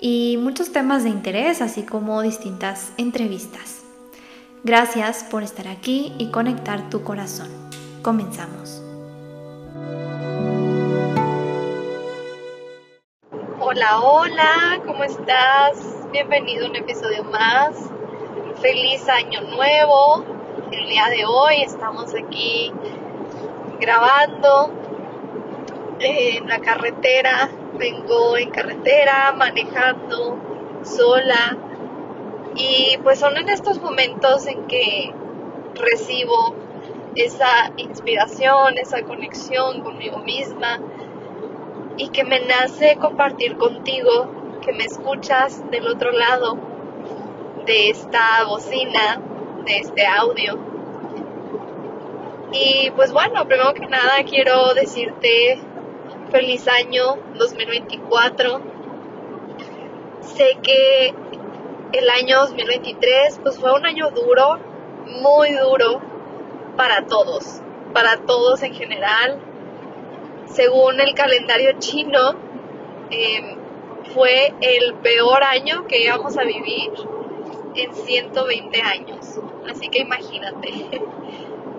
y muchos temas de interés, así como distintas entrevistas. Gracias por estar aquí y conectar tu corazón. Comenzamos. Hola, hola, ¿cómo estás? Bienvenido a un episodio más. Feliz año nuevo. El día de hoy estamos aquí grabando en la carretera, vengo en carretera, manejando sola. Y pues son en estos momentos en que recibo esa inspiración, esa conexión conmigo misma y que me nace compartir contigo, que me escuchas del otro lado de esta bocina, de este audio. Y pues bueno, primero que nada quiero decirte feliz año 2024. Sé que el año 2023 pues fue un año duro, muy duro para todos, para todos en general. Según el calendario chino, em, fue el peor año que íbamos a vivir en 120 años. Así que imagínate.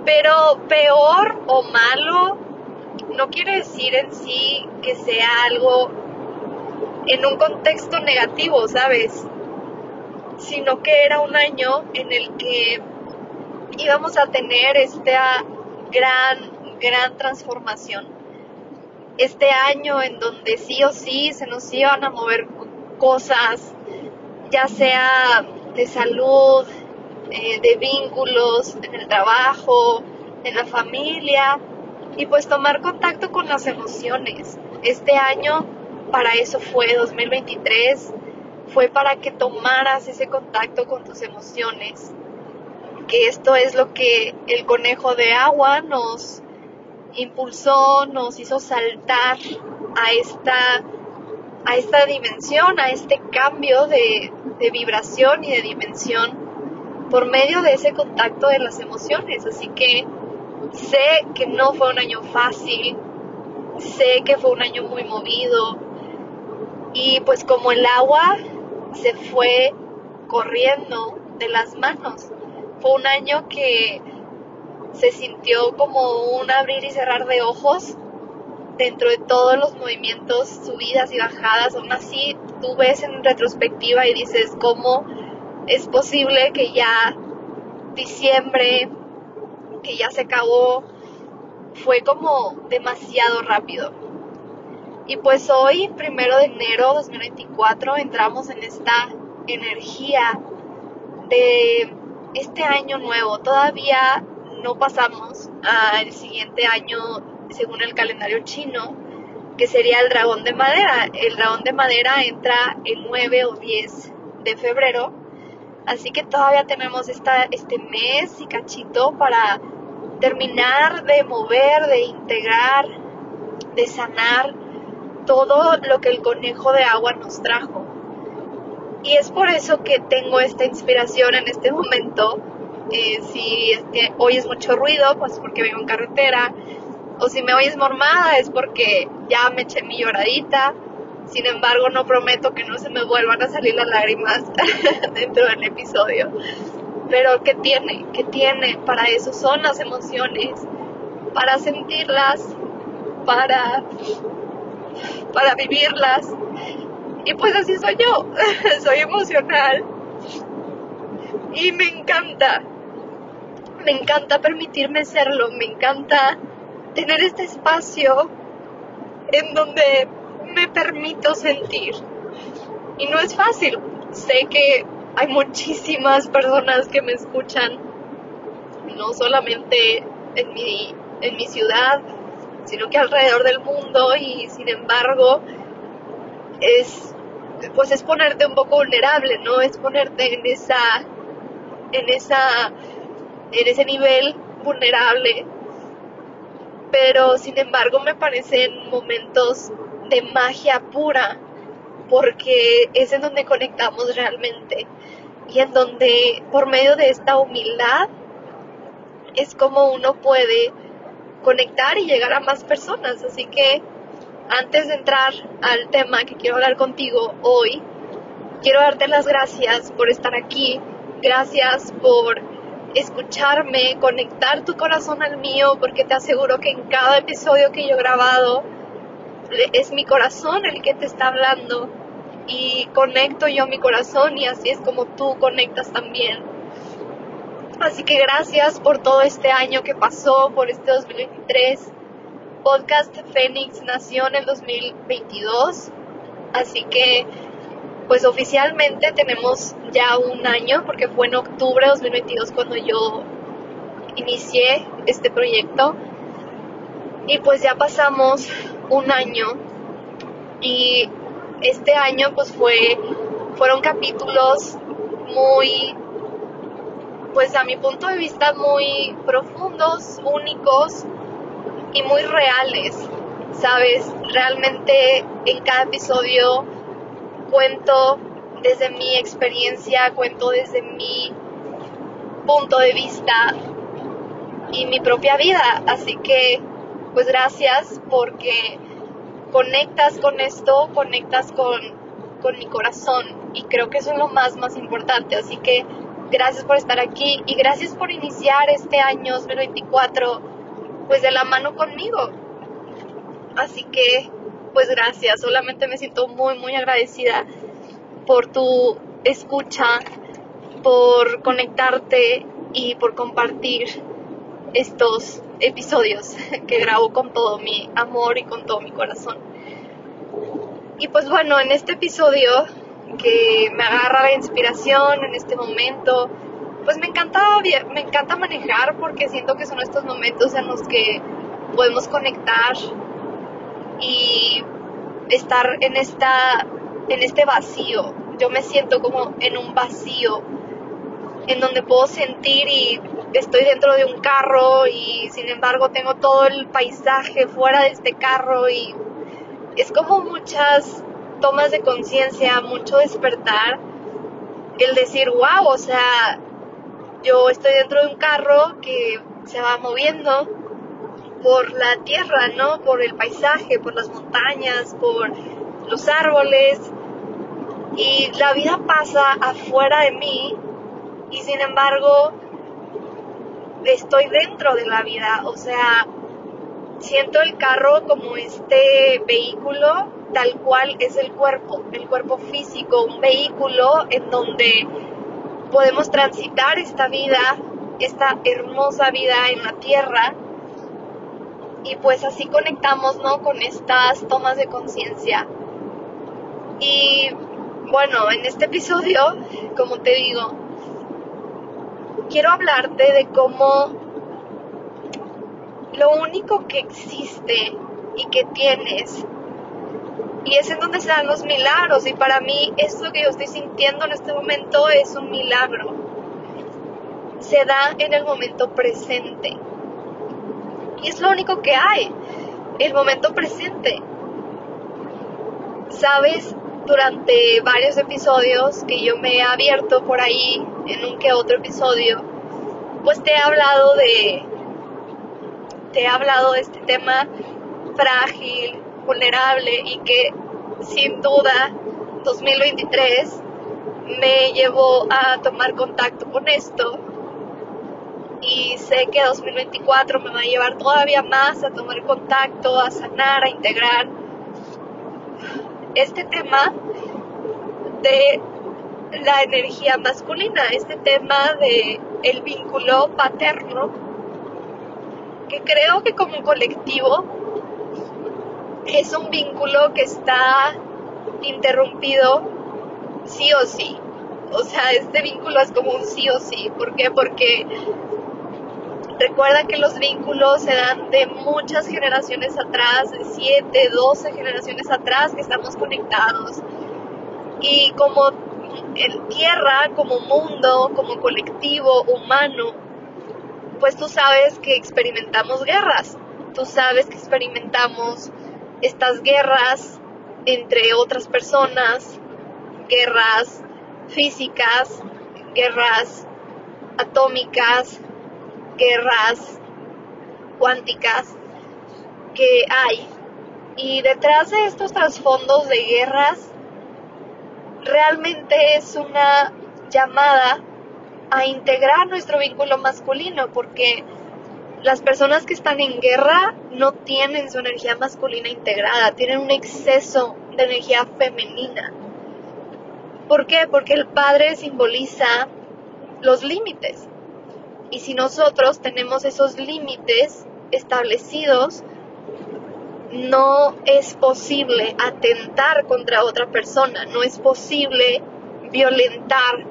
Pero peor o malo no quiere decir en sí que sea algo en un contexto negativo, ¿sabes? Sino que era un año en el que íbamos a tener esta gran, gran transformación. Este año en donde sí o sí se nos iban a mover cosas, ya sea de salud, eh, de vínculos en el trabajo, en la familia y pues tomar contacto con las emociones. Este año para eso fue 2023, fue para que tomaras ese contacto con tus emociones, que esto es lo que el conejo de agua nos impulsó, nos hizo saltar a esta, a esta dimensión, a este cambio de, de vibración y de dimensión por medio de ese contacto de las emociones. Así que sé que no fue un año fácil, sé que fue un año muy movido y pues como el agua se fue corriendo de las manos, fue un año que se sintió como un abrir y cerrar de ojos dentro de todos los movimientos, subidas y bajadas, aún así tú ves en retrospectiva y dices cómo es posible que ya diciembre, que ya se acabó, fue como demasiado rápido. Y pues hoy, primero de enero 2024, entramos en esta energía de este año nuevo. Todavía no pasamos al siguiente año según el calendario chino, que sería el dragón de madera. El dragón de madera entra el 9 o 10 de febrero Así que todavía tenemos esta, este mes y cachito para terminar de mover, de integrar, de sanar todo lo que el conejo de agua nos trajo. Y es por eso que tengo esta inspiración en este momento. Eh, si hoy es mucho ruido, pues porque vengo en carretera. O si me oyes mormada es porque ya me eché mi lloradita sin embargo, no prometo que no se me vuelvan a salir las lágrimas dentro del episodio. Pero ¿qué tiene? ¿Qué tiene? Para eso son las emociones, para sentirlas, para, para vivirlas. Y pues así soy yo, soy emocional. Y me encanta, me encanta permitirme serlo, me encanta tener este espacio en donde me permito sentir. Y no es fácil. Sé que hay muchísimas personas que me escuchan, no solamente en mi, en mi ciudad, sino que alrededor del mundo y sin embargo es pues es ponerte un poco vulnerable, ¿no? Es ponerte en esa, en esa, en ese nivel vulnerable. Pero sin embargo me parecen momentos de magia pura, porque es en donde conectamos realmente y en donde por medio de esta humildad es como uno puede conectar y llegar a más personas. Así que antes de entrar al tema que quiero hablar contigo hoy, quiero darte las gracias por estar aquí, gracias por escucharme, conectar tu corazón al mío, porque te aseguro que en cada episodio que yo he grabado es mi corazón el que te está hablando y conecto yo mi corazón y así es como tú conectas también. Así que gracias por todo este año que pasó, por este 2023. Podcast Fénix nació en el 2022, así que pues oficialmente tenemos ya un año porque fue en octubre de 2022 cuando yo inicié este proyecto y pues ya pasamos un año y este año pues fue fueron capítulos muy pues a mi punto de vista muy profundos, únicos y muy reales. Sabes, realmente en cada episodio cuento desde mi experiencia, cuento desde mi punto de vista y mi propia vida. Así que, pues gracias porque conectas con esto, conectas con, con mi corazón y creo que eso es lo más, más importante. Así que gracias por estar aquí y gracias por iniciar este año 2024 pues de la mano conmigo. Así que pues gracias, solamente me siento muy, muy agradecida por tu escucha, por conectarte y por compartir estos episodios que grabo con todo mi amor y con todo mi corazón. Y pues bueno, en este episodio que me agarra la inspiración en este momento, pues me encanta, me encanta manejar porque siento que son estos momentos en los que podemos conectar y estar en esta en este vacío. Yo me siento como en un vacío en donde puedo sentir y estoy dentro de un carro y sin embargo tengo todo el paisaje fuera de este carro y es como muchas tomas de conciencia, mucho despertar, el decir, wow, o sea, yo estoy dentro de un carro que se va moviendo por la tierra, ¿no? Por el paisaje, por las montañas, por los árboles. Y la vida pasa afuera de mí y sin embargo estoy dentro de la vida, o sea, siento el carro como este vehículo tal cual es el cuerpo, el cuerpo físico, un vehículo en donde podemos transitar esta vida, esta hermosa vida en la tierra y pues así conectamos, ¿no? Con estas tomas de conciencia. Y bueno, en este episodio, como te digo, quiero hablarte de cómo lo único que existe y que tienes y es en donde se dan los milagros. Y para mí esto que yo estoy sintiendo en este momento es un milagro. Se da en el momento presente. Y es lo único que hay el momento presente. Sabes durante varios episodios que yo me he abierto por ahí en un que otro episodio pues te he hablado de te he hablado de este tema frágil, vulnerable y que sin duda 2023 me llevó a tomar contacto con esto. Y sé que 2024 me va a llevar todavía más a tomar contacto, a sanar, a integrar este tema de la energía masculina, este tema de el vínculo paterno que creo que como colectivo es un vínculo que está interrumpido sí o sí. O sea, este vínculo es como un sí o sí. ¿Por qué? Porque recuerda que los vínculos se dan de muchas generaciones atrás, de 7, 12 generaciones atrás que estamos conectados. Y como tierra, como mundo, como colectivo humano, pues tú sabes que experimentamos guerras, tú sabes que experimentamos estas guerras entre otras personas, guerras físicas, guerras atómicas, guerras cuánticas que hay. Y detrás de estos trasfondos de guerras, realmente es una llamada a integrar nuestro vínculo masculino, porque las personas que están en guerra no tienen su energía masculina integrada, tienen un exceso de energía femenina. ¿Por qué? Porque el padre simboliza los límites. Y si nosotros tenemos esos límites establecidos, no es posible atentar contra otra persona, no es posible violentar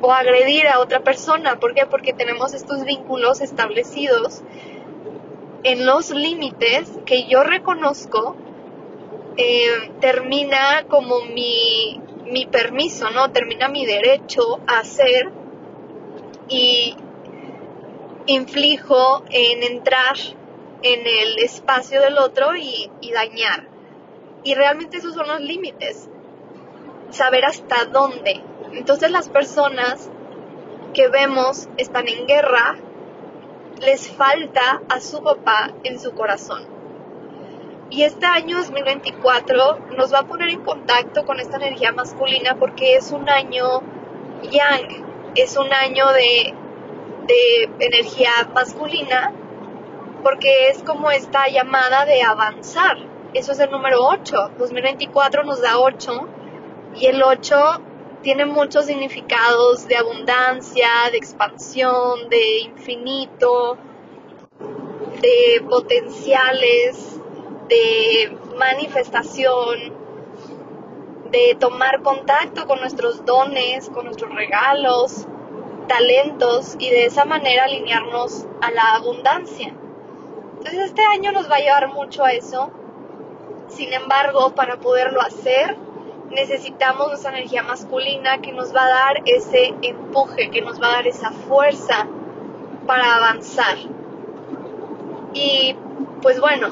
o agredir a otra persona. ¿Por qué? Porque tenemos estos vínculos establecidos en los límites que yo reconozco, eh, termina como mi, mi permiso, ¿no? Termina mi derecho a hacer y inflijo en entrar en el espacio del otro y, dañar. Y realmente esos son los límites. Saber hasta dónde. Entonces las personas que vemos están en guerra, les falta a su papá en su corazón. Y este año 2024 nos va a poner en contacto con esta energía masculina porque es un año yang, es un año de, energía masculina porque es como esta llamada de avanzar. Eso es el número 8. 2024 nos da 8 y el 8 tiene muchos significados de abundancia, de expansión, de infinito, de potenciales, de manifestación, de tomar contacto con nuestros dones, con nuestros regalos, talentos y de esa manera alinearnos a la abundancia. Entonces este año nos va a llevar mucho a eso. Sin embargo, para poderlo hacer, necesitamos esa energía masculina que nos va a dar ese empuje, que nos va a dar esa fuerza para avanzar. Y pues bueno,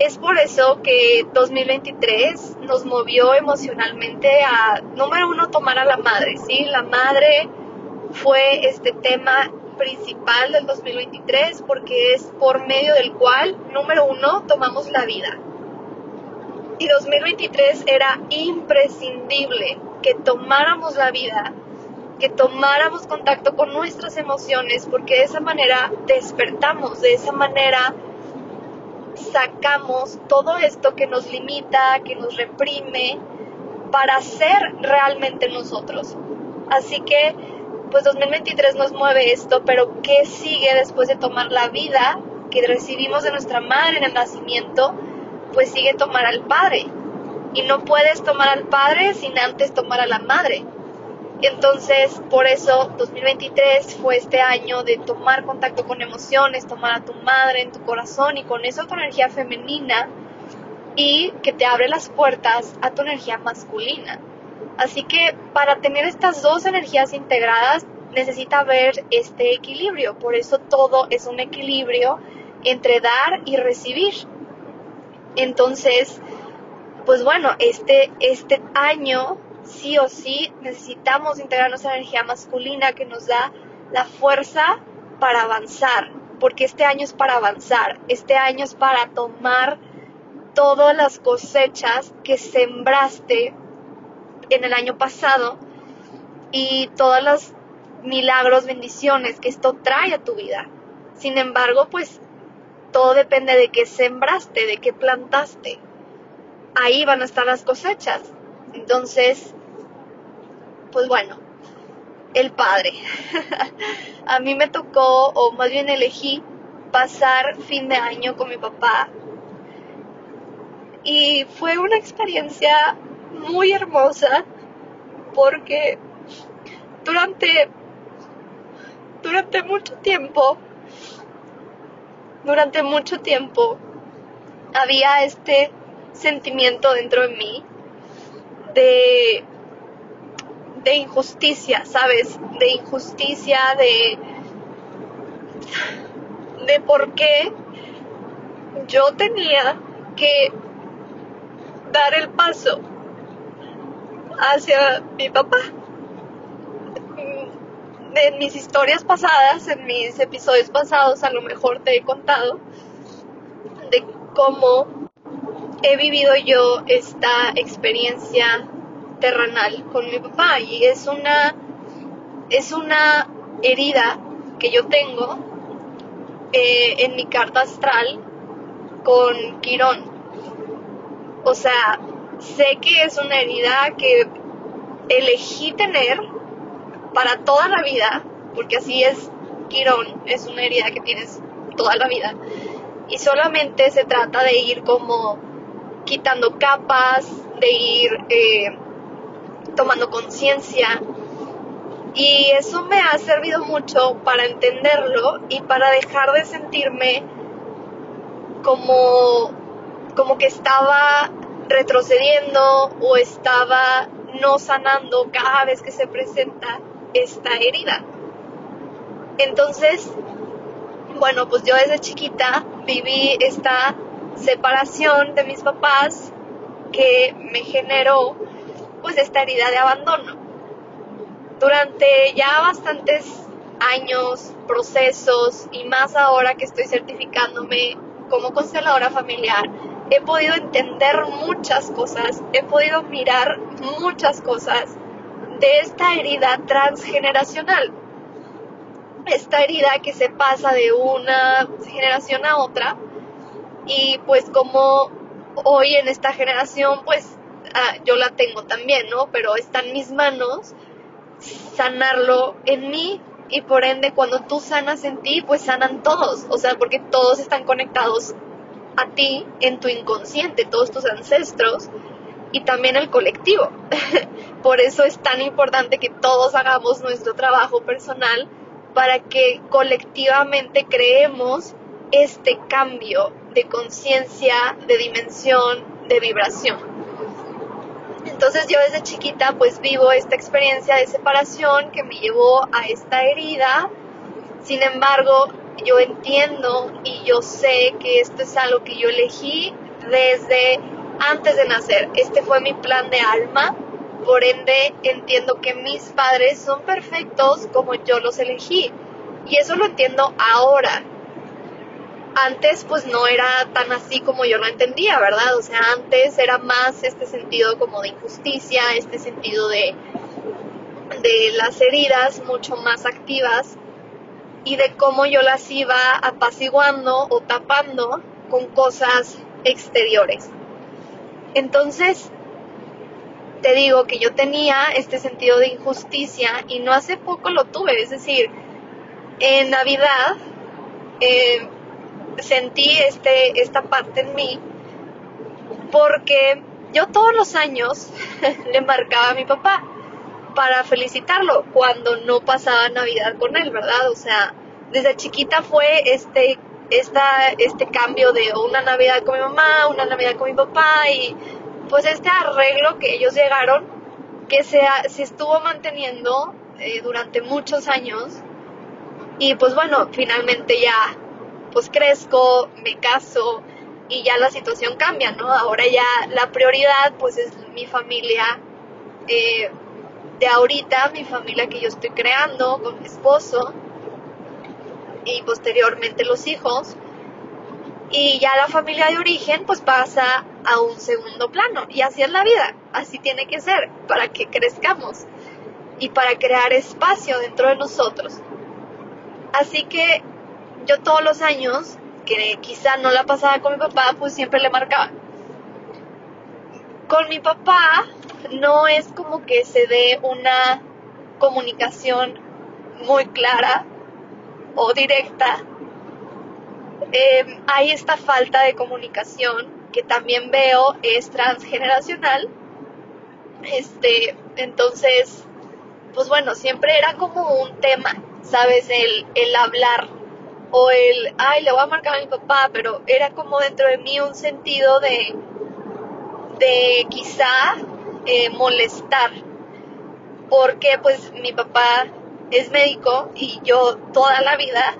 es por eso que 2023 nos movió emocionalmente a, número uno, tomar a la madre, ¿sí? La madre fue este tema principal del 2023 porque es por medio del cual, número uno, tomamos la vida. Y 2023 era imprescindible que tomáramos la vida, que tomáramos contacto con nuestras emociones, porque de esa manera despertamos, de esa manera sacamos todo esto que nos limita, que nos reprime, para ser realmente nosotros. Así que pues 2023 nos mueve esto, pero ¿qué sigue después de tomar la vida que recibimos de nuestra madre en el nacimiento? Pues sigue tomar al padre. Y no puedes tomar al padre sin antes tomar a la madre. Entonces, por eso 2023 fue este año de tomar contacto con emociones, tomar a tu madre en tu corazón y con eso tu energía femenina y que te abre las puertas a tu energía masculina. Así que para tener estas dos energías integradas necesita haber este equilibrio. Por eso todo es un equilibrio entre dar y recibir. Entonces, pues bueno, este, este año sí o sí necesitamos integrar nuestra energía masculina que nos da la fuerza para avanzar, porque este año es para avanzar, este año es para tomar todas las cosechas que sembraste en el año pasado y todos los milagros, bendiciones que esto trae a tu vida. Sin embargo, pues todo depende de qué sembraste, de qué plantaste. Ahí van a estar las cosechas. Entonces, pues bueno, el padre. a mí me tocó, o más bien elegí, pasar fin de año con mi papá. Y fue una experiencia muy hermosa porque durante durante mucho tiempo durante mucho tiempo había este sentimiento dentro de mí de, de injusticia, ¿sabes? De injusticia, de, de por qué yo tenía que dar el paso hacia mi papá. En mis historias pasadas, en mis episodios pasados, a lo mejor te he contado de cómo he vivido yo esta experiencia terrenal con mi papá y es una es una herida que yo tengo eh, en mi carta astral con Quirón. O sea, sé que es una herida que elegí tener para toda la vida, porque así es Quirón, es una herida que tienes toda la vida. Y solamente se trata de ir como quitando capas, de ir eh, tomando conciencia. Y eso me ha servido mucho para entenderlo y para dejar de sentirme como, como que estaba retrocediendo o estaba no sanando cada vez que se presenta esta herida. Entonces, bueno, pues yo desde chiquita viví esta separación de mis papás que me generó pues esta herida de abandono. Durante ya bastantes años, procesos y más ahora que estoy certificándome como consteladora familiar, he podido entender muchas cosas, he podido mirar muchas cosas de esta herida transgeneracional. Esta herida que se pasa de una generación a otra y pues como hoy en esta generación pues ah, yo la tengo también, ¿no? Pero está en mis manos sanarlo en mí y por ende cuando tú sanas en ti pues sanan todos, o sea, porque todos están conectados a ti en tu inconsciente, todos tus ancestros y también el colectivo. por eso es tan importante que todos hagamos nuestro trabajo personal para que colectivamente creemos este cambio de conciencia, de dimensión, de vibración. Entonces yo desde chiquita pues vivo esta experiencia de separación que me llevó a esta herida. Sin embargo, yo entiendo y yo sé que esto es algo que yo elegí desde antes de nacer. Este fue mi plan de alma. Por ende, entiendo que mis padres son perfectos como yo los elegí. Y eso lo entiendo ahora antes pues no era tan así como yo lo entendía, ¿verdad? O sea, antes era más este sentido como de injusticia, este sentido de, de las heridas mucho más activas y de cómo yo las iba apaciguando o tapando con cosas exteriores. Entonces, te digo que yo tenía este sentido de injusticia y no hace poco lo tuve, es decir, en Navidad eh, sentí este, esta parte en mí porque yo todos los años le marcaba a mi papá para felicitarlo cuando no pasaba Navidad con él, ¿verdad? O sea, desde chiquita fue este, esta, este cambio de una Navidad con mi mamá, una Navidad con mi papá y pues este arreglo que ellos llegaron que se, se estuvo manteniendo eh, durante muchos años y pues bueno, finalmente ya pues crezco, me caso y ya la situación cambia, ¿no? Ahora ya la prioridad pues es mi familia eh, de ahorita, mi familia que yo estoy creando con mi esposo y posteriormente los hijos. Y ya la familia de origen pues pasa a un segundo plano. Y así es la vida, así tiene que ser para que crezcamos y para crear espacio dentro de nosotros. Así que yo todos los años, que quizá no la pasaba con mi papá, pues siempre le marcaba. Con mi papá no es como que se dé una comunicación muy clara o directa. Em, hay esta falta de comunicación que también veo es transgeneracional. Este, entonces, pues bueno, siempre era como un tema, ¿sabes? El, el hablar o el, ay, le voy a marcar a mi papá, pero era como dentro de mí un sentido de, de quizá eh, molestar, porque pues mi papá es médico y yo toda la vida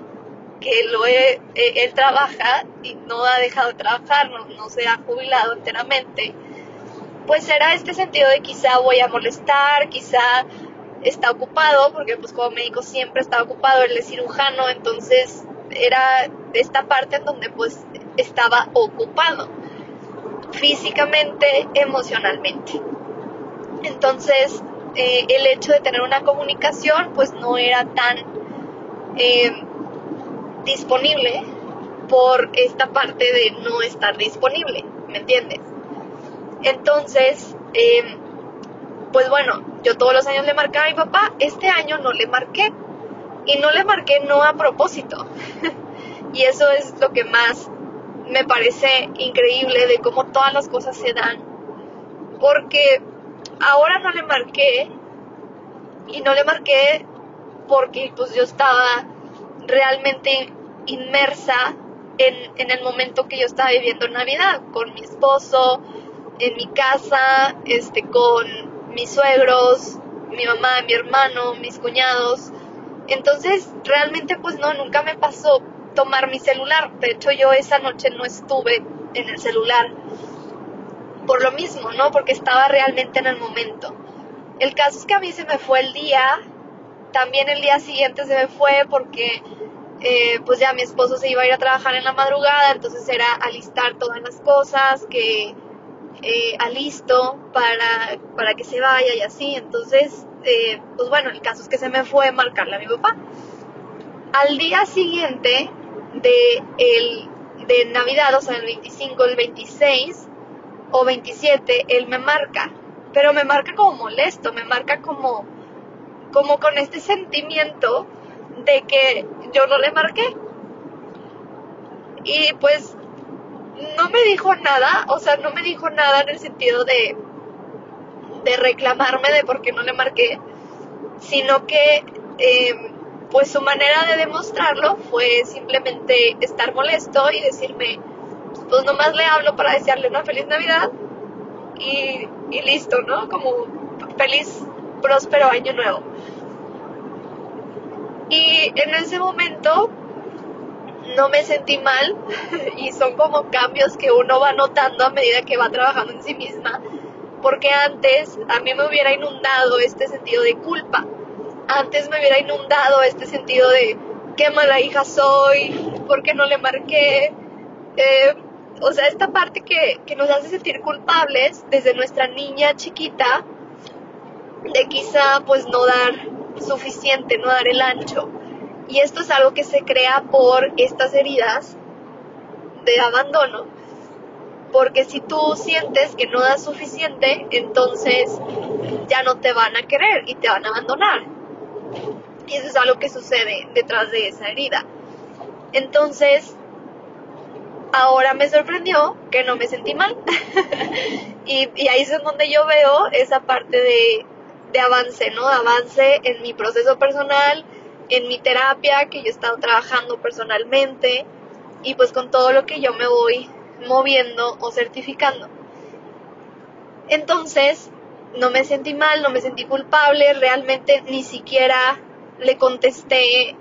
que lo he, él trabaja y no ha dejado de trabajar, no, no se ha jubilado enteramente, pues era este sentido de quizá voy a molestar, quizá está ocupado, porque pues como médico siempre está ocupado, él es cirujano, entonces era esta parte en donde pues estaba ocupado físicamente, emocionalmente. Entonces, eh, el hecho de tener una comunicación pues no era tan eh, disponible por esta parte de no estar disponible, ¿me entiendes? Entonces, eh, pues bueno, yo todos los años le marcaba a mi papá, este año no le marqué. Y no le marqué no a propósito. y eso es lo que más me parece increíble de cómo todas las cosas se dan. Porque ahora no le marqué y no le marqué porque pues yo estaba realmente inmersa en, en, el momento que yo estaba viviendo Navidad con mi esposo, en mi casa, este, con mis suegros, mi mamá, mi hermano, mis cuñados. Entonces, realmente pues no, nunca me pasó tomar mi celular. De hecho, yo esa noche no estuve en el celular. Por lo mismo, ¿no? Porque estaba realmente en el momento. El caso es que a mí se me fue el día, también el día siguiente se me fue porque eh, pues ya mi esposo se iba a ir a trabajar en la madrugada, entonces era alistar todas las cosas que eh, alisto para, para que se vaya y así. Entonces, eh, pues bueno, el caso es que se me fue marcarle a mi papá. Al día siguiente de, el, de Navidad, o sea, el 25, el 26 o 27, él me marca. Pero me marca como molesto, me marca como, como con este sentimiento de que yo no le marqué. Y pues no me dijo nada, o sea, no me dijo nada en el sentido de, de reclamarme de por qué no le marqué, sino que em, pues su manera de demostrarlo fue simplemente estar molesto y decirme, pues nomás le hablo para desearle una feliz Navidad y, y listo, ¿no? Como feliz, próspero año nuevo. Y en ese momento no me sentí mal y son como cambios que uno va notando a medida que va trabajando en sí misma, porque antes a mí me hubiera inundado este sentido de culpa, antes me hubiera inundado este sentido de qué mala hija soy, por qué no le marqué, eh, o sea, esta parte que, que nos hace sentir culpables desde nuestra niña chiquita, de quizá pues no dar suficiente, no dar el ancho. Y esto es algo que se crea por estas heridas de abandono. Porque si tú sientes que no das suficiente, entonces ya no te van a querer y te van a abandonar. Y eso es algo que sucede detrás de esa herida. Entonces, ahora me sorprendió que no me sentí mal. y, ahí es donde yo veo esa parte de, de avance, ¿no? Avance en mi proceso personal, en mi terapia que yo he estado trabajando personalmente y pues con todo lo que yo me voy moviendo o certificando. Entonces, no me sentí mal, no me sentí culpable, realmente ni siquiera le contesté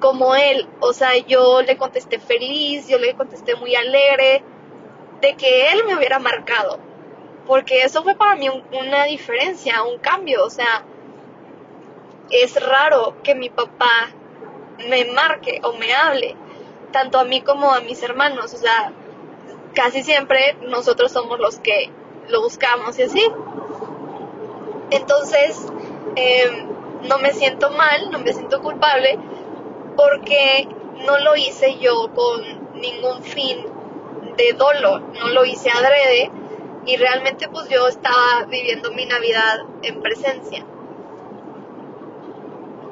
como él, o sea, yo le contesté feliz, yo le contesté muy alegre de que él me hubiera marcado, porque eso fue para mí una diferencia, un cambio, o sea, es raro que mi papá me marque o me hable, tanto a mí como a mis hermanos. O sea, casi siempre nosotros somos los que lo buscamos y así. Entonces, em, no me siento mal, no me siento culpable, porque no lo hice yo con ningún fin de dolo, no lo hice adrede y realmente pues yo estaba viviendo mi Navidad en presencia.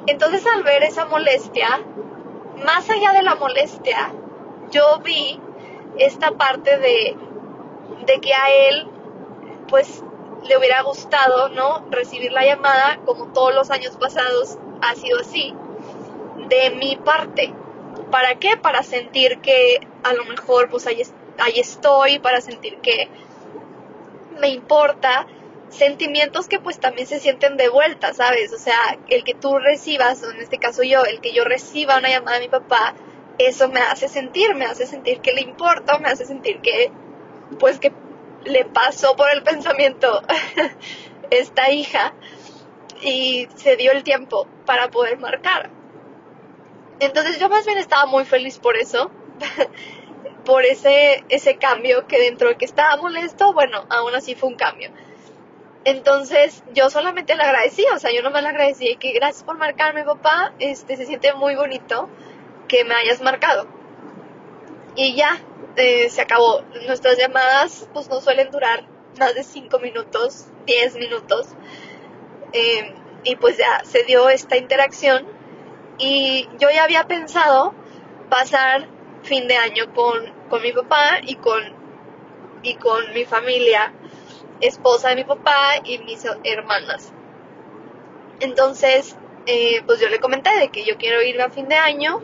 Entonces al ver esa molestia, más allá de la molestia, yo vi esta parte de, de que a él pues le hubiera gustado, ¿no? Recibir la llamada, como todos los años pasados ha sido así, de mi parte. ¿Para qué? Para sentir que a lo mejor pues ahí, ahí estoy, para sentir que me importa, sentimientos que pues también se sienten de vuelta, ¿sabes? O sea, el que tú recibas, o en este caso yo, el que yo reciba una llamada de mi papá, eso me hace sentir, me hace sentir que le importa, me hace sentir que, pues que le pasó por el pensamiento esta hija y se dio el tiempo para poder marcar. Entonces yo más bien estaba muy feliz por eso, por ese, ese cambio que dentro de que estaba molesto, bueno, aún así fue un cambio. Entonces yo solamente le agradecí, o sea, yo no me le agradecí que gracias por marcarme papá, este se siente muy bonito que me hayas marcado. Y ya, se acabó. Nuestras llamadas pues no suelen durar más de 5 minutos, 10 minutos. Eh, y pues ya se dio esta interacción y yo ya había pensado pasar fin de año con, con mi papá y con, y con mi familia esposa de mi papá y mis hermanas. Entonces, eh, pues yo le comenté de que yo quiero ir a fin de año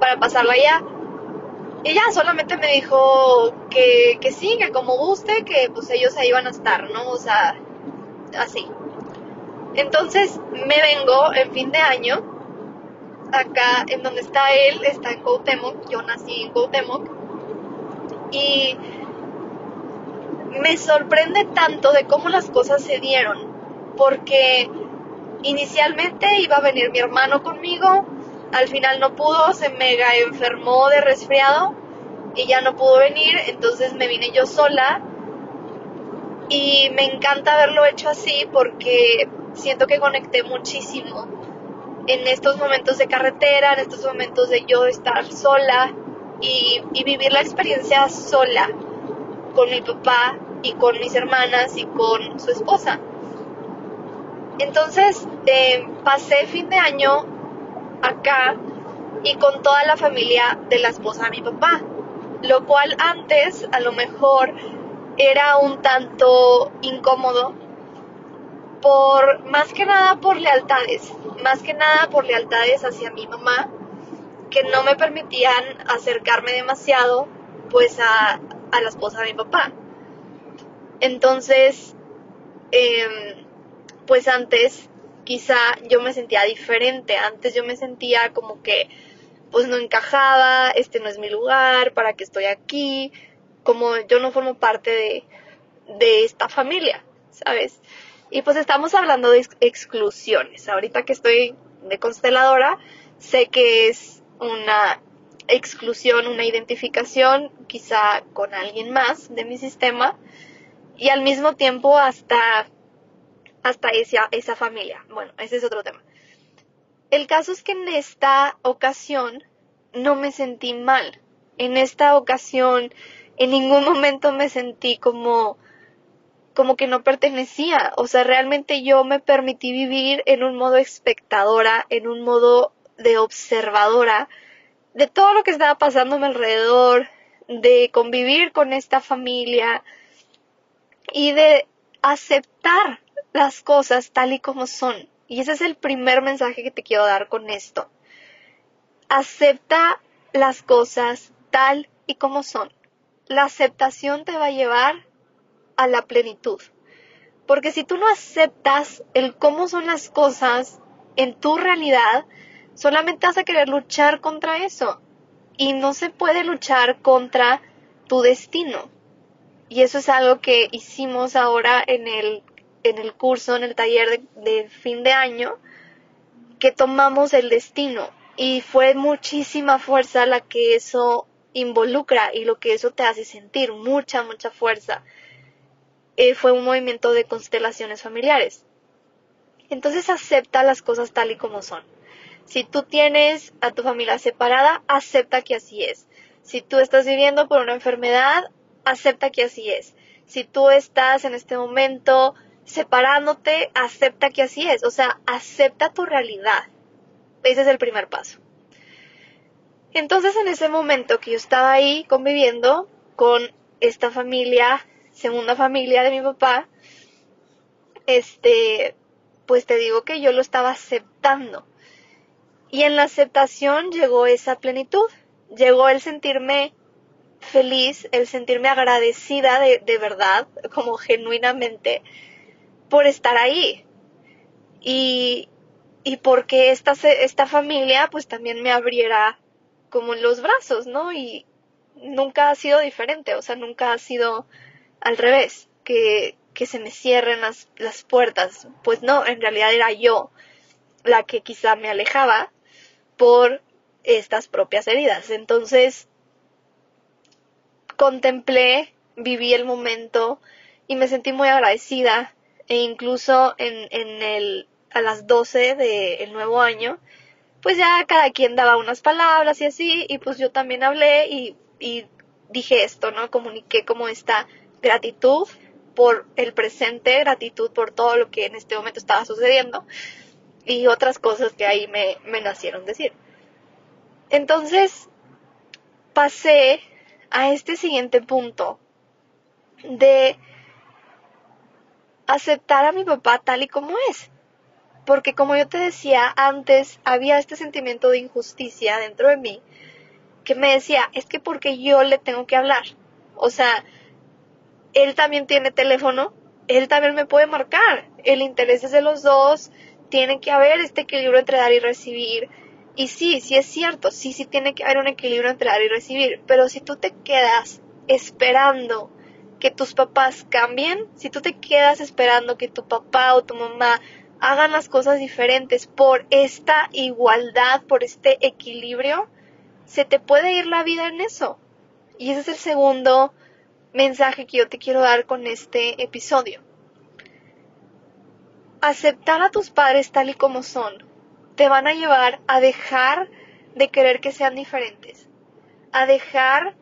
para pasarla allá. Ya solamente me dijo que, que sí, que como guste, que pues ellos ahí van a estar, ¿no? O sea, así. Entonces me vengo en fin de año, acá en donde está él, está en Cuauhtémoc, yo nací en Cuauhtémoc, y me sorprende tanto de cómo las cosas se dieron, porque inicialmente iba a venir mi hermano conmigo, al final no pudo, se mega enfermó de resfriado y ya no pudo venir, entonces me vine yo sola y me encanta haberlo hecho así porque siento que conecté muchísimo en estos momentos de carretera, en estos momentos de yo estar sola y, vivir la experiencia sola con mi papá y con mis hermanas y con su esposa. Entonces eh, pasé fin de año acá y con toda la familia de la esposa de mi papá, lo cual antes a lo mejor era un tanto incómodo por más que nada por lealtades, más que nada por lealtades hacia mi mamá que no me permitían acercarme demasiado pues a, a la esposa de mi papá. Entonces, em, pues antes quizá yo me sentía diferente, antes yo me sentía como que pues no encajaba, este no es mi lugar, para qué estoy aquí, como yo no formo parte de, de esta familia, ¿sabes? Y pues estamos hablando de exclusiones. Ahorita que estoy de consteladora, sé que es una exclusión, una identificación quizá con alguien más de mi sistema, y al mismo tiempo hasta, hasta esa, esa familia. Bueno, ese es otro tema. El caso es que en esta ocasión no me sentí mal. En esta ocasión en ningún momento me sentí como como que no pertenecía, o sea, realmente yo me permití vivir en un modo espectadora, en un modo de observadora de todo lo que estaba pasando a mi alrededor, de convivir con esta familia, y de aceptar las cosas tal y como son. Y ese es el primer mensaje que te quiero dar con esto. Acepta las cosas tal y como son. La aceptación te va a llevar a la plenitud. Porque si tú no aceptas el cómo son las cosas en tu realidad, solamente vas a querer luchar contra eso. Y no se puede luchar contra tu destino. Y eso es algo que hicimos ahora en el, en el curso, en el taller de, fin de año, que tomamos el destino. Y fue muchísima fuerza la que eso involucra y lo que eso te hace sentir, mucha, mucha fuerza. Eh, fue un movimiento de constelaciones familiares. Entonces acepta las cosas tal y como son. Si tú tienes a tu familia separada, acepta que así es. Si tú estás viviendo por una enfermedad, acepta que así es. Si tú estás en este momento separándote, acepta que así es. O sea, acepta tu realidad. Ese es el primer paso. Entonces, en ese momento que yo estaba ahí conviviendo con esta familia, segunda familia de mi papá, este, pues te digo que yo lo estaba aceptando. Y en la aceptación llegó esa plenitud, llegó el sentirme feliz, el sentirme agradecida de, de verdad, como genuinamente, por estar ahí. Y, y porque esta, esta familia pues también me abriera como los brazos, ¿no? Y nunca ha sido diferente, o sea, nunca ha sido al revés, que, que se me cierren las, las puertas. Pues no, en realidad era yo la que quizá me alejaba por estas propias heridas. Entonces, contemplé, viví el momento y me sentí muy agradecida e incluso en, en el, a las 12 del nuevo año, pues ya cada quien daba unas palabras y así, y pues yo también hablé y, y dije esto, ¿no? Comuniqué como esta gratitud por el presente, gratitud por todo lo que en este momento estaba sucediendo y otras cosas que ahí me, me nacieron decir. Entonces, pasé a este siguiente punto de aceptar a mi papá tal y como es. Porque como yo te decía antes, había este sentimiento de injusticia dentro de mí que me decía, es que porque yo le tengo que hablar. O sea, él también tiene teléfono, él también me puede marcar. El interés es de los dos, tiene que haber este equilibrio entre dar y recibir. Y sí, sí es cierto, sí, sí tiene que haber un equilibrio entre dar y recibir. Pero si tú te quedas esperando que tus papás cambien, si tú te quedas esperando que tu papá o tu mamá hagan las cosas diferentes por esta igualdad, por este equilibrio, se te puede ir la vida en eso. Y ese es el segundo mensaje que yo te quiero dar con este episodio. Aceptar a tus padres tal y como son te van a llevar a dejar de querer que sean diferentes, a dejar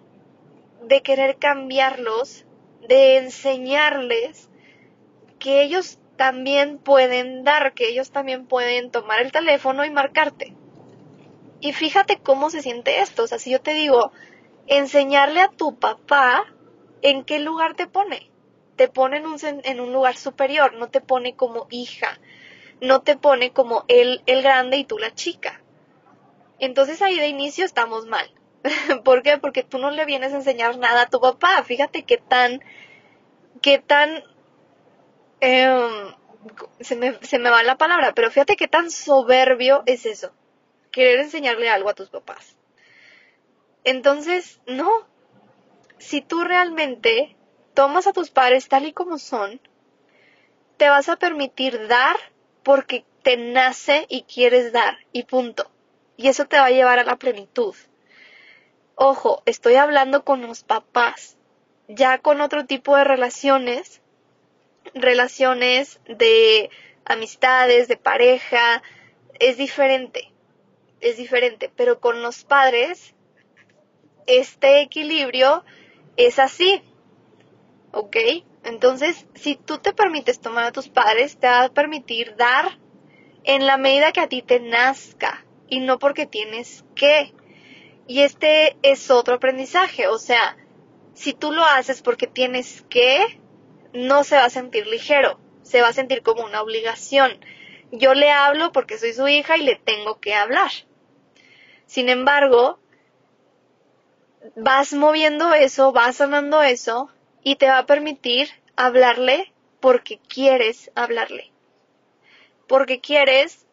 de querer cambiarlos de enseñarles que ellos también pueden dar, que ellos también pueden tomar el teléfono y marcarte. Y fíjate cómo se siente esto. O sea, si yo te digo, enseñarle a tu papá en qué lugar te pone. Te pone en un, en un lugar superior, no te pone como hija, no te pone como él el grande y tú la chica. Entonces ahí de inicio estamos mal. ¿Por qué? Porque tú no le vienes a enseñar nada a tu papá. Fíjate qué tan, qué tan, em, se, me, se me va la palabra, pero fíjate qué tan soberbio es eso. Querer enseñarle algo a tus papás. Entonces, no. Si tú realmente tomas a tus padres tal y como son, te vas a permitir dar porque te nace y quieres dar, y punto. Y eso te va a llevar a la plenitud. Ojo, estoy hablando con los papás, ya con otro tipo de relaciones, relaciones de amistades, de pareja, es diferente, es diferente, pero con los padres, este equilibrio es así, ¿ok? Entonces, si tú te permites tomar a tus padres, te va a permitir dar en la medida que a ti te nazca y no porque tienes que. Y este es otro aprendizaje, o sea, si tú lo haces porque tienes que, no se va a sentir ligero, se va a sentir como una obligación. Yo le hablo porque soy su hija y le tengo que hablar. Sin embargo, vas moviendo eso, vas sanando eso y te va a permitir hablarle porque quieres hablarle. Porque quieres,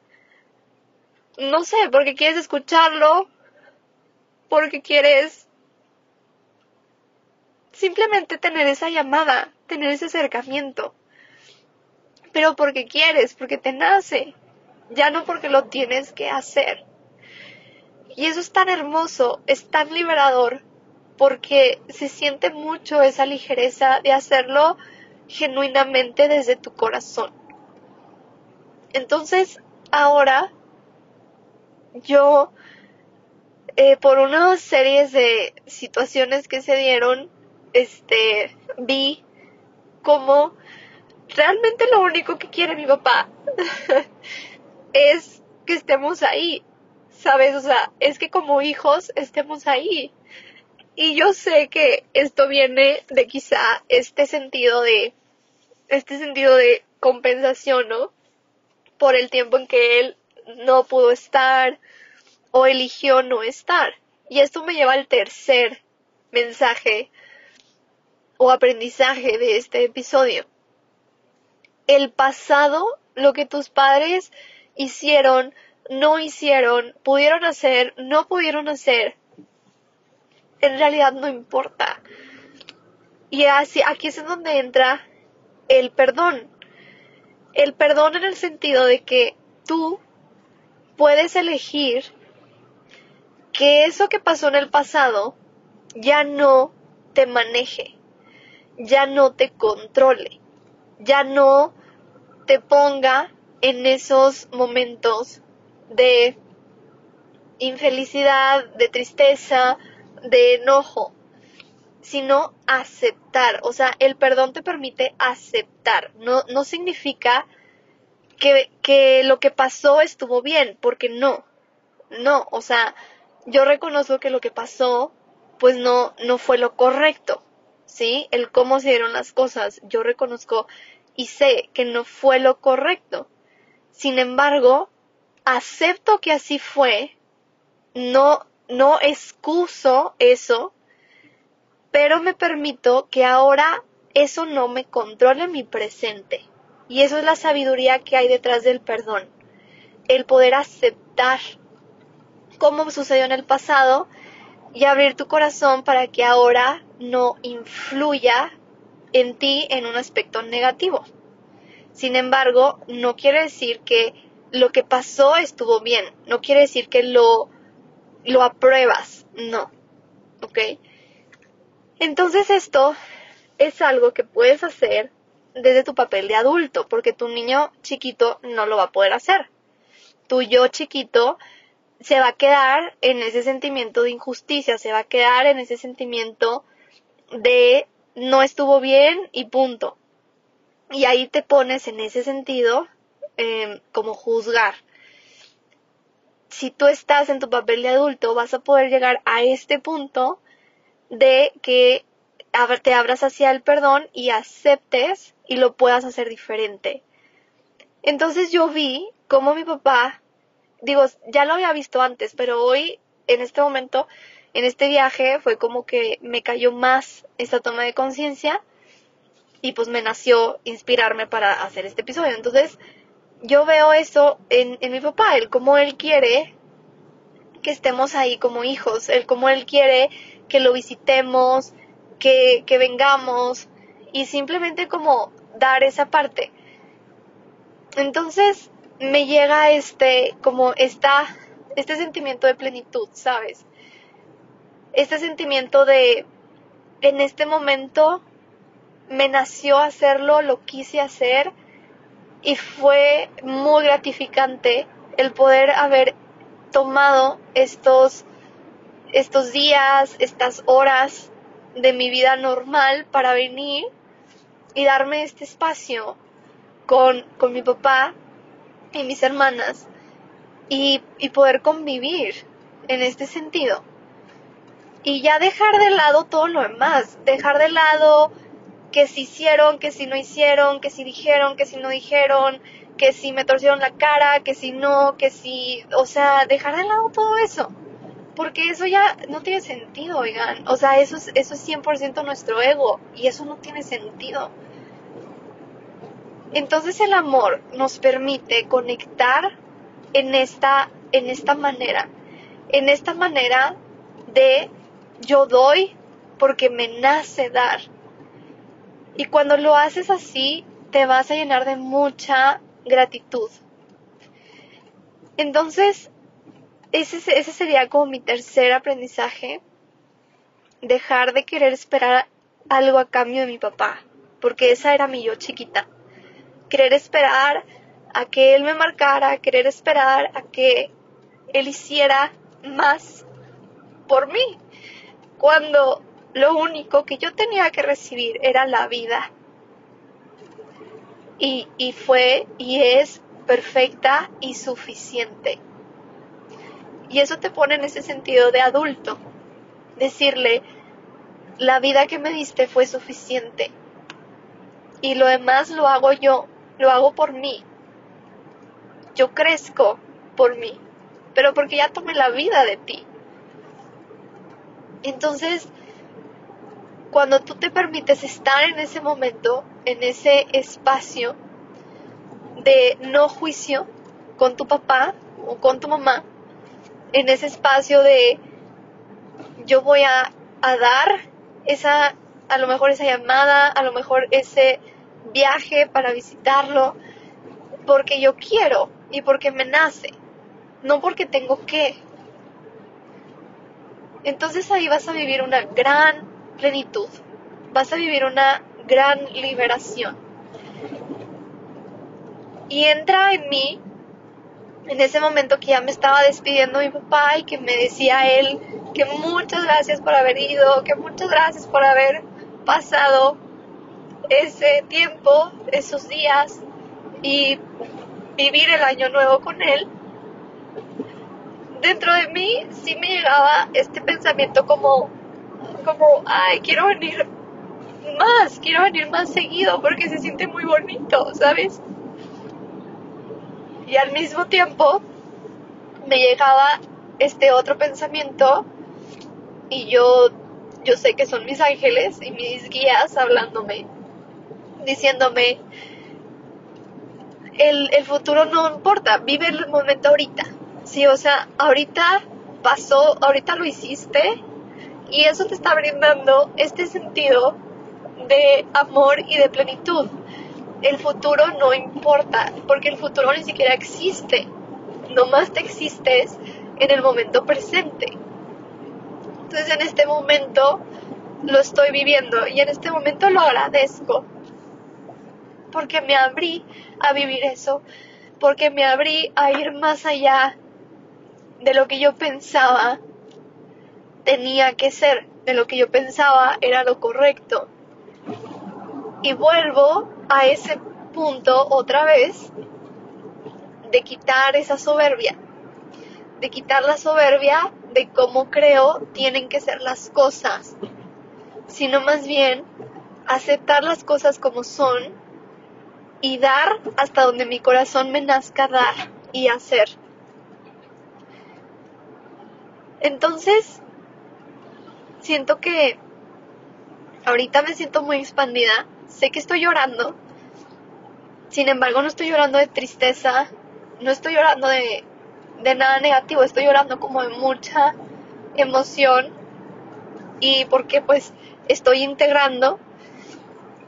no sé, porque quieres escucharlo, porque quieres simplemente tener esa llamada, tener ese acercamiento. Pero porque quieres, porque te nace, ya no porque lo tienes que hacer. Y eso es tan hermoso, es tan liberador, porque se siente mucho esa ligereza de hacerlo genuinamente desde tu corazón. Entonces, ahora yo eh, por una serie de situaciones que se dieron, este, vi como realmente lo único que quiere mi papá es que estemos ahí, ¿sabes? O sea, es que como hijos estemos ahí. Y yo sé que esto viene de quizá este sentido de, este sentido de compensación, ¿no? Por el tiempo en que él no pudo estar, o eligió no estar. Y esto me lleva al tercer mensaje o aprendizaje de este episodio. el pasado, lo que tus padres hicieron, no hicieron, pudieron hacer, no pudieron hacer, en realidad no importa. Y así, aquí es en donde entra el perdón. El perdón en el sentido de que tú puedes elegir que eso que pasó en el pasado ya no te maneje, ya no te controle, ya no te ponga en esos momentos de infelicidad, de tristeza, de enojo, sino aceptar. O sea, el perdón te permite aceptar. No, no significa que, que lo que pasó estuvo bien, porque no. No, o sea, yo reconozco que lo que pasó, pues no, no fue lo correcto. ¿Sí? El cómo se dieron las cosas. Yo reconozco y sé que no fue lo correcto. Sin embargo, acepto que así fue, no, no excuso eso, pero me permito que ahora eso no me controle mi presente. Y eso es la sabiduría que hay detrás del perdón. El poder aceptar cómo sucedió en el pasado y abrir tu corazón para que ahora no influya en ti en un aspecto negativo. Sin embargo, no quiere decir que lo que pasó estuvo bien, no quiere decir que lo, lo apruebas, no, ¿ok? Entonces esto es algo que puedes hacer desde tu papel de adulto, porque tu niño chiquito no lo va a poder hacer. Tu yo chiquito se va a quedar en ese sentimiento de injusticia, se va a quedar en ese sentimiento de no estuvo bien y punto. Y ahí te pones en ese sentido Em, como juzgar. Si tú estás en tu papel de adulto, vas a poder llegar a este punto de que te abras hacia el perdón y aceptes y lo puedas hacer diferente. Entonces yo vi cómo mi papá, digo, ya lo había visto antes, pero hoy, en este momento, en este viaje, fue como que me cayó más esta toma de conciencia y pues me nació inspirarme para hacer este episodio. Entonces, yo veo eso en, en mi papá, el cómo él quiere que estemos ahí como hijos, el cómo él quiere que lo visitemos, que, que vengamos y simplemente como dar esa parte. Entonces me llega este, como esta, este sentimiento de plenitud, ¿sabes? Este sentimiento de, en este momento me nació hacerlo, lo quise hacer y fue muy gratificante el poder haber tomado estos, estos días, estas horas de mi vida normal para venir y darme este espacio con, con mi papá y mis hermanas y, y poder convivir en este sentido. Y ya dejar de lado todo lo demás, dejar de lado que si hicieron, que si no hicieron, que si dijeron, que si no dijeron, que si me torcieron la cara, que si no, que si, o sea, dejar de lado todo eso. Porque eso ya no tiene sentido, oigan. O sea, eso es, eso es 100% nuestro ego y eso no tiene sentido. Entonces el amor nos permite conectar en esta, en esta manera. En esta manera de yo doy porque me nace dar y cuando lo haces así, te vas a llenar de mucha gratitud. Entonces, ese, ese sería como mi tercer aprendizaje. Dejar de querer esperar algo a cambio de mi papá, porque esa era mi yo chiquita. Querer esperar a que él me marcara, querer esperar a que él hiciera más por mí. Cuando lo único que yo tenía que recibir era la vida. Y, y fue y es perfecta y suficiente. Y eso te pone en ese sentido de adulto. Decirle, la vida que me diste fue suficiente. Y lo demás lo hago yo, lo hago por mí. Yo crezco por mí, pero porque ya tomé la vida de ti. Entonces, cuando tú te permites estar en ese momento, en ese espacio, de no juicio con tu papá o con tu mamá, en ese espacio de yo voy a, a dar esa, a lo mejor esa llamada, a lo mejor ese viaje para visitarlo, porque yo quiero y porque me nace, no porque tengo que. Entonces ahí vas a vivir una gran plenitud, vas a vivir una gran liberación. Y entra en mí, en ese momento que ya me estaba despidiendo mi papá y que me decía él que muchas gracias por haber ido, que muchas gracias por haber pasado ese tiempo, esos días y vivir el año nuevo con él, dentro de mí sí me llegaba este pensamiento como, como, ay, quiero venir más, quiero venir más seguido porque se siente muy bonito, ¿sabes? Y al mismo tiempo me llegaba este otro pensamiento y yo, yo sé que son mis ángeles y mis guías hablándome, diciéndome, el, el futuro no importa, vive el momento ahorita. Sí, o sea, ahorita pasó, ahorita lo hiciste y eso te está brindando este sentido de amor y de plenitud. El futuro no importa, porque el futuro ni siquiera existe. Nomás te existes en el momento presente. Entonces en este momento lo estoy viviendo y en este momento lo agradezco. Porque me abrí a vivir eso. Porque me abrí a ir más allá de lo que yo pensaba tenía que ser, de lo que yo pensaba era lo correcto. Y vuelvo a ese punto otra vez de quitar esa soberbia, de quitar la soberbia de cómo creo tienen que ser las cosas, sino más bien aceptar las cosas como son y dar hasta donde mi corazón me nazca dar y hacer. Entonces, siento que ahorita me siento muy expandida. Sé que estoy llorando, sin embargo no estoy llorando de tristeza, no estoy llorando de, nada negativo, estoy llorando como de mucha emoción. Y porque pues estoy integrando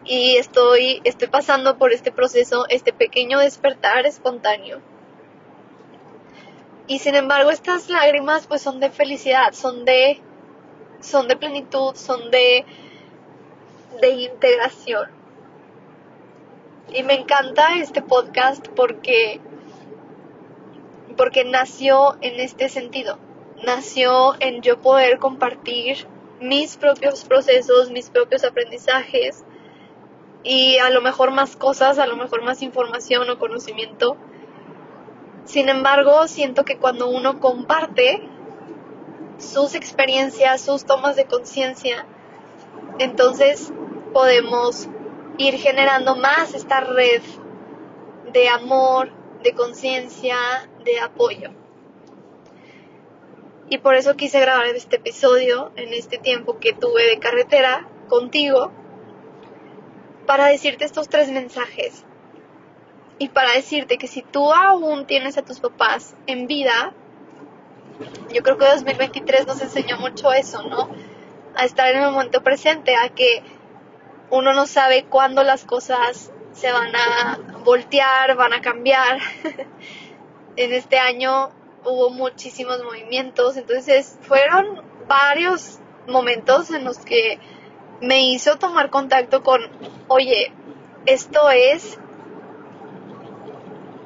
y estoy, estoy pasando por este proceso, este pequeño despertar espontáneo. Y sin embargo estas lágrimas pues son de felicidad, son de, son de plenitud, son de de integración. Y me encanta este podcast porque, porque nació en este sentido. Nació en yo poder compartir mis propios procesos, mis propios aprendizajes y a lo mejor más cosas, a lo mejor más información o conocimiento. Sin embargo, siento que cuando uno comparte sus experiencias, sus tomas de conciencia, entonces podemos ir generando más esta red de amor, de conciencia, de apoyo. Y por eso quise grabar este episodio en este tiempo que tuve de carretera contigo para decirte estos tres mensajes y para decirte que si tú aún tienes a tus papás en vida, yo creo que 2023 nos enseñó mucho eso, ¿no? A estar en el momento presente, a que uno no sabe cuándo las cosas se van a voltear, van a cambiar. en este año hubo muchísimos movimientos, entonces fueron varios momentos en los que me hizo tomar contacto con, oye, esto es,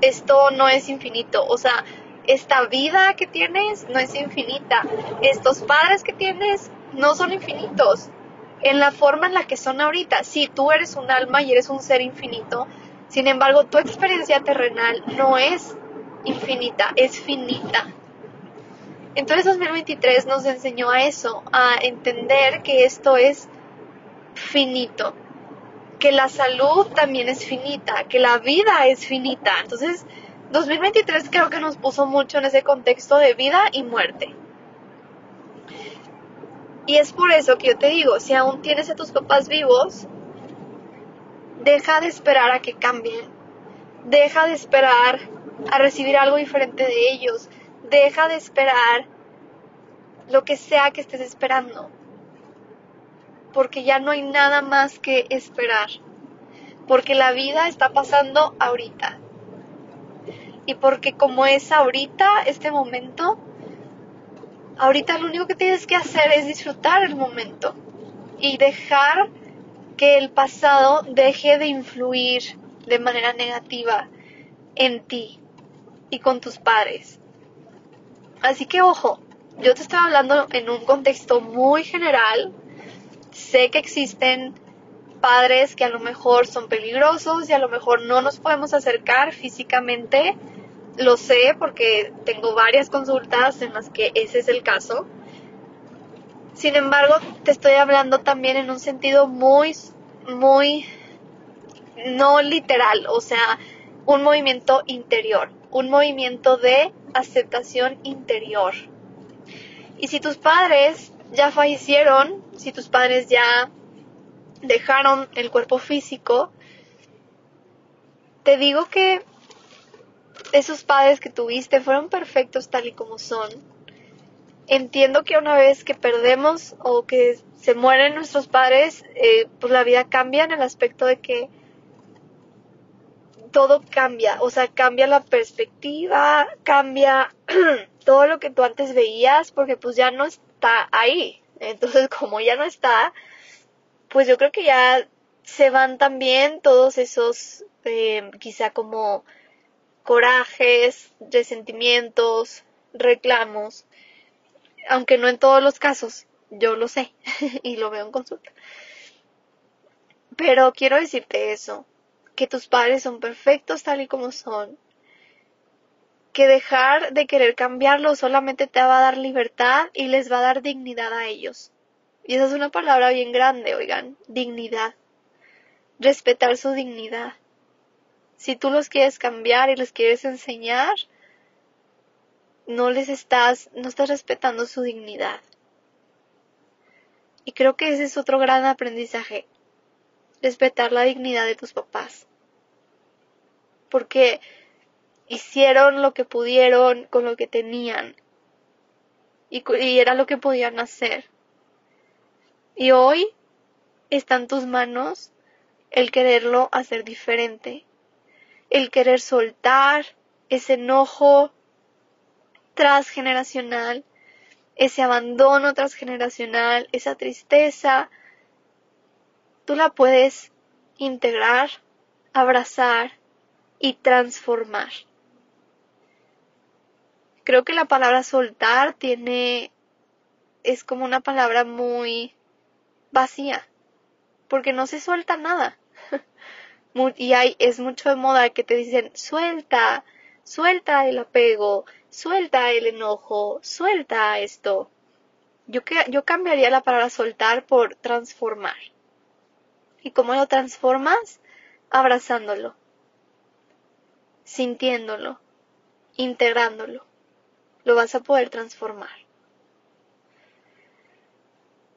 esto no es infinito, o sea, esta vida que tienes no es infinita, estos padres que tienes no son infinitos, en la forma en la que son ahorita. Sí, tú eres un alma y eres un ser infinito, sin embargo, tu experiencia terrenal no es infinita, es finita. Entonces 2023 nos enseñó a eso, a entender que esto es finito, que la salud también es finita, que la vida es finita. Entonces 2023 creo que nos puso mucho en ese contexto de vida y muerte. Y es por eso que yo te digo, si aún tienes a tus papás vivos, deja de esperar a que cambien. Deja de esperar a recibir algo diferente de ellos. Deja de esperar lo que sea que estés esperando. Porque ya no hay nada más que esperar. Porque la vida está pasando ahorita. Y porque como es ahorita, este momento, ahorita lo único que tienes que hacer es disfrutar el momento. Y dejar que el pasado deje de influir de manera negativa en ti y con tus padres. Así que ojo, yo te estoy hablando en un contexto muy general. Sé que existen padres que a lo mejor son peligrosos y a lo mejor no nos podemos acercar físicamente. Lo sé porque tengo varias consultas en las que ese es el caso. Sin embargo, te estoy hablando también en un sentido muy, muy, no literal, o sea, un movimiento interior, un movimiento de aceptación interior. Y si tus padres ya fallecieron, si tus padres ya dejaron el cuerpo físico, te digo que esos padres que tuviste fueron perfectos tal y como son. Entiendo que una vez que perdemos o que se mueren nuestros padres, eh, pues la vida cambia en el aspecto de que todo cambia, o sea, cambia la perspectiva, cambia todo lo que tú antes veías, porque pues ya no está ahí. Entonces, como ya no está, pues yo creo que ya se van también todos esos, eh, quizá como corajes, resentimientos, reclamos, aunque no en todos los casos, yo lo sé y lo veo en consulta. Pero quiero decirte eso, que tus padres son perfectos tal y como son, que dejar de querer cambiarlo solamente te va a dar libertad y les va a dar dignidad a ellos. Y esa es una palabra bien grande, oigan, dignidad. Respetar su dignidad. Si tú los quieres cambiar y les quieres enseñar, no les estás, no estás respetando su dignidad. Y creo que ese es otro gran aprendizaje. Respetar la dignidad de tus papás porque hicieron lo que pudieron con lo que tenían y, era lo que podían hacer. Y hoy está en tus manos el quererlo hacer diferente, el querer soltar ese enojo transgeneracional, ese abandono transgeneracional, esa tristeza, tú la puedes integrar, abrazar y transformar. Creo que la palabra soltar tiene, es como una palabra muy vacía, porque no se suelta nada. y hay, es mucho de moda que te dicen, suelta, suelta el apego, suelta el enojo, suelta esto. Yo, yo cambiaría la palabra soltar por transformar. ¿Y cómo lo transformas? Abrazándolo sintiéndolo, integrándolo, lo vas a poder transformar.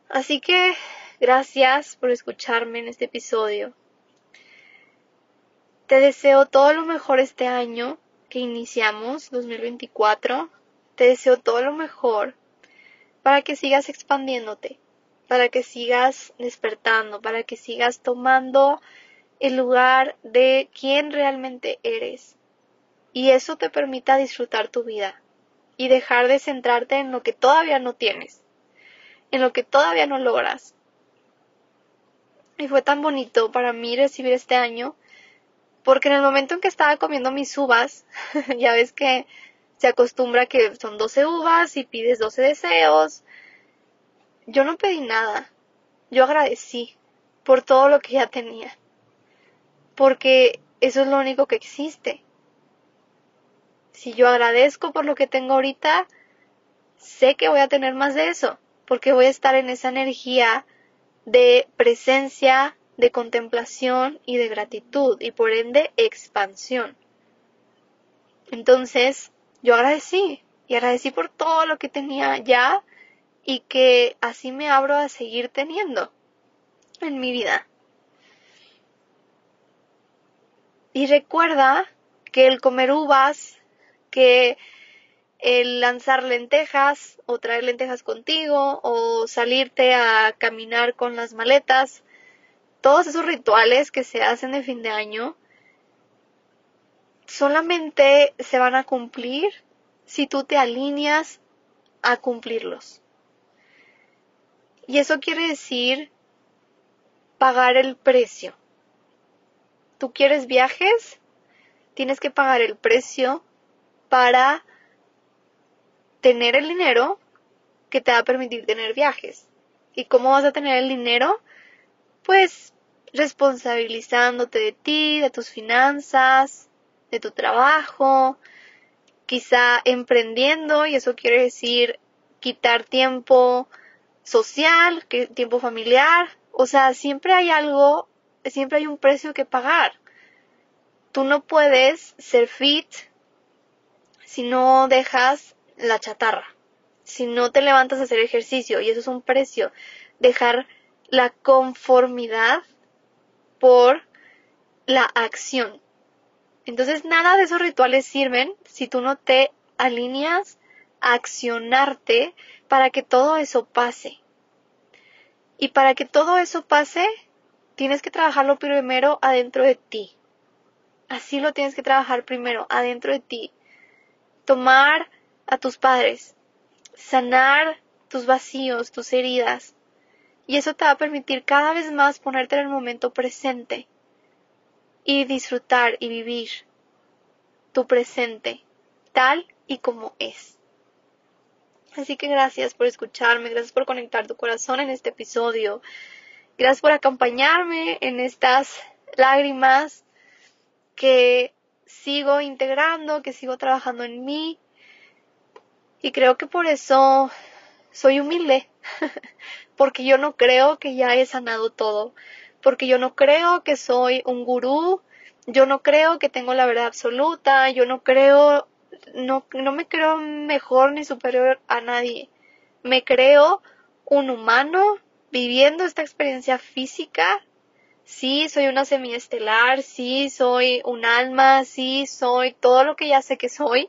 Así que gracias por escucharme en este episodio. Te deseo todo lo mejor este año que iniciamos, 2024. Te deseo todo lo mejor para que sigas expandiéndote, para que sigas despertando, para que sigas tomando el lugar de quién realmente eres y eso te permita disfrutar tu vida y dejar de centrarte en lo que todavía no tienes, en lo que todavía no logras. Y fue tan bonito para mí recibir este año, porque en el momento en que estaba comiendo mis uvas, ya ves que se acostumbra que son 12 uvas y pides 12 deseos, yo no pedí nada, yo agradecí por todo lo que ya tenía, porque eso es lo único que existe si yo agradezco por lo que tengo ahorita, sé que voy a tener más de eso, porque voy a estar en esa energía de presencia, de contemplación y de gratitud y por ende expansión. Entonces, yo agradecí y agradecí por todo lo que tenía ya y que así me abro a seguir teniendo en mi vida. Y recuerda que el comer uvas, que el lanzar lentejas o traer lentejas contigo o salirte a caminar con las maletas, todos esos rituales que se hacen de fin de año solamente se van a cumplir si tú te alineas a cumplirlos. Y eso quiere decir pagar el precio. ¿Tú quieres viajes? Tienes que pagar el precio para tener el dinero que te va a permitir tener viajes. ¿Y cómo vas a tener el dinero? Pues responsabilizándote de ti, de tus finanzas, de tu trabajo, quizá emprendiendo, y eso quiere decir quitar tiempo social, tiempo familiar, o sea, siempre hay algo, siempre hay un precio que pagar. Tú no puedes ser fit si no dejas la chatarra, si no te levantas a hacer ejercicio, y eso es un precio. Dejar la conformidad por la acción. Entonces nada de esos rituales sirven si tú no te alineas a accionarte para que todo eso pase. Y para que todo eso pase, tienes que trabajarlo primero adentro de ti. Así lo tienes que trabajar primero, adentro de ti. Tomar a tus padres, sanar tus vacíos, tus heridas. Y eso te va a permitir cada vez más ponerte en el momento presente y disfrutar y vivir tu presente tal y como es. Así que gracias por escucharme, gracias por conectar tu corazón en este episodio, gracias por acompañarme en estas lágrimas que sigo integrando, que sigo trabajando en mí y creo que por eso soy humilde, porque yo no creo que ya he sanado todo, porque yo no creo que soy un gurú, yo no creo que tengo la verdad absoluta, yo no creo, no, no me creo mejor ni superior a nadie. Me creo un humano viviendo esta experiencia física. Sí, soy una semiestelar, sí, soy un alma, sí, soy todo lo que ya sé que soy.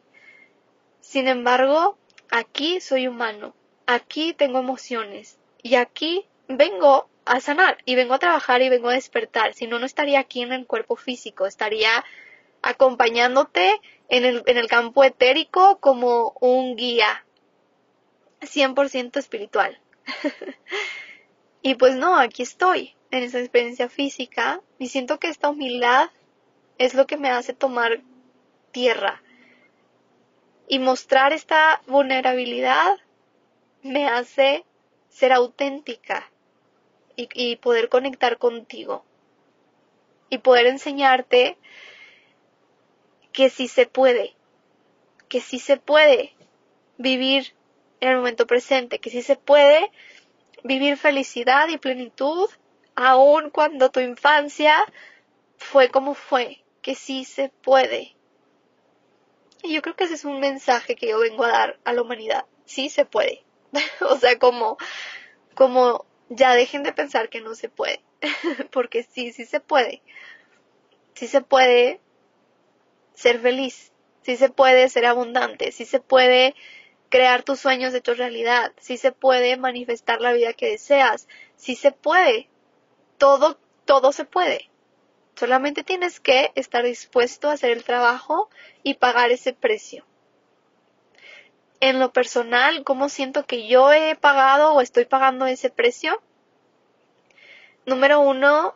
Sin embargo, aquí soy humano, aquí tengo emociones y aquí vengo a sanar y vengo a trabajar y vengo a despertar. Si no, no estaría aquí en el cuerpo físico, estaría acompañándote en el, en el campo etérico como un guía 100% espiritual. y pues no, aquí estoy en esa experiencia física y siento que esta humildad es lo que me hace tomar tierra. Y mostrar esta vulnerabilidad me hace ser auténtica y, poder conectar contigo y poder enseñarte que sí se puede, que sí se puede vivir en el momento presente, que sí se puede vivir felicidad y plenitud aun cuando tu infancia fue como fue, que sí se puede. Y yo creo que ese es un mensaje que yo vengo a dar a la humanidad, sí se puede. o sea, como, como ya dejen de pensar que no se puede, porque sí, sí se puede. Sí se puede ser feliz, sí se puede ser abundante, sí se puede crear tus sueños hechos realidad, sí se puede manifestar la vida que deseas, sí se puede. Todo, todo se puede. Solamente tienes que estar dispuesto a hacer el trabajo y pagar ese precio en lo personal, cómo siento que yo he pagado o estoy pagando ese precio. Número uno,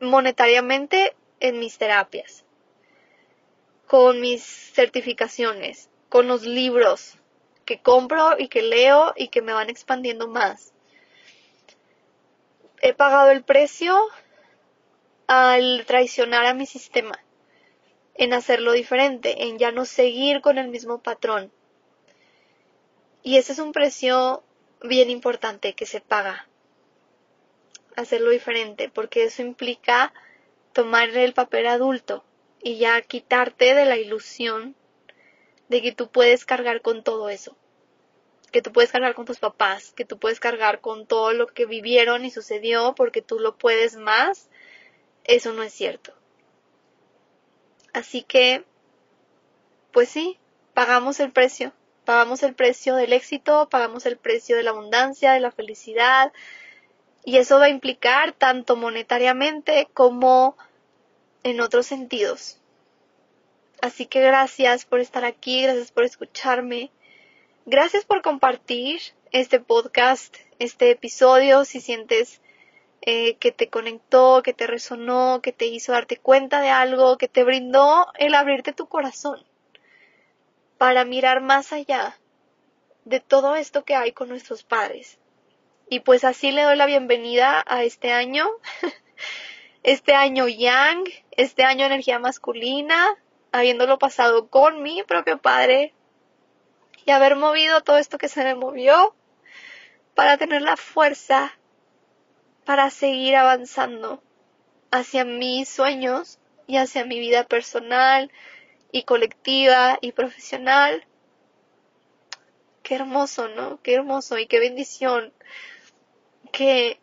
monetariamente en mis terapias, con mis certificaciones, con los libros que compro y que leo y que me van expandiendo más. He pagado el precio al traicionar a mi sistema en hacerlo diferente, en ya no seguir con el mismo patrón. Y ese es un precio bien importante que se paga. Hacerlo diferente, porque eso implica tomar el papel adulto y ya quitarte de la ilusión de que tú puedes cargar con todo eso. Que tú puedes cargar con tus papás, que tú puedes cargar con todo lo que vivieron y sucedió porque tú lo puedes más. Eso no es cierto Así que, pues sí, pagamos el precio. Pagamos el precio del éxito, pagamos el precio de la abundancia, de la felicidad. Y eso va a implicar tanto monetariamente como en otros sentidos. Así que gracias por estar aquí, gracias por escucharme, gracias por compartir este podcast, este episodio, si sientes eh, que te conectó, que te resonó, que te hizo darte cuenta de algo, que te brindó el abrirte tu corazón para mirar más allá de todo esto que hay con nuestros padres. Y pues así le doy la bienvenida a este año, este año yang, este año energía masculina, habiéndolo pasado con mi propio padre y haber movido todo esto que se me movió para tener la fuerza para seguir avanzando hacia mis sueños y hacia mi vida personal y colectiva y profesional. Qué hermoso, ¿no? Qué hermoso y qué bendición que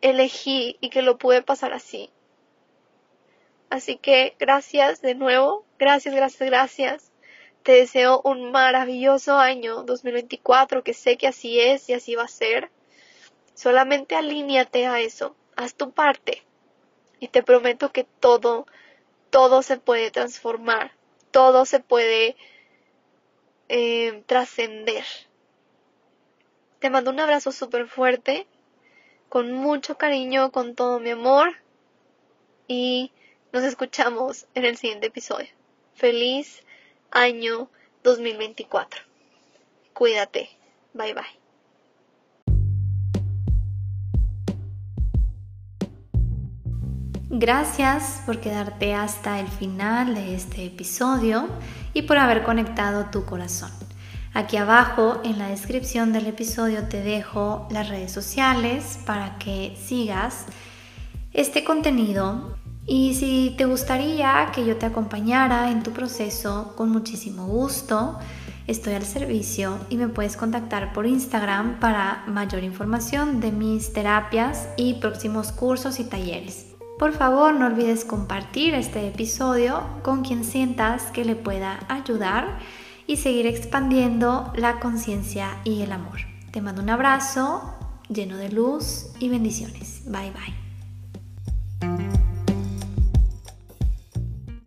elegí y que lo pude pasar así. Así que gracias de nuevo, gracias, gracias, gracias. Te deseo un maravilloso año 2024, que sé que así es y así va a ser. Solamente alíñate a eso, haz tu parte y te prometo que todo, todo se puede transformar, todo se puede eh, trascender. Te mando un abrazo súper fuerte, con mucho cariño, con todo mi amor y nos escuchamos en el siguiente episodio. Feliz año 2024. Cuídate. Bye bye. Gracias por quedarte hasta el final de este episodio y por haber conectado tu corazón. Aquí abajo en la descripción del episodio te dejo las redes sociales para que sigas este contenido y si te gustaría que yo te acompañara en tu proceso, con muchísimo gusto, estoy al servicio y me puedes contactar por Instagram para mayor información de mis terapias y próximos cursos y talleres. Por favor, no olvides compartir este episodio con quien sientas que le pueda ayudar y seguir expandiendo la conciencia y el amor. Te mando un abrazo lleno de luz y bendiciones. Bye bye.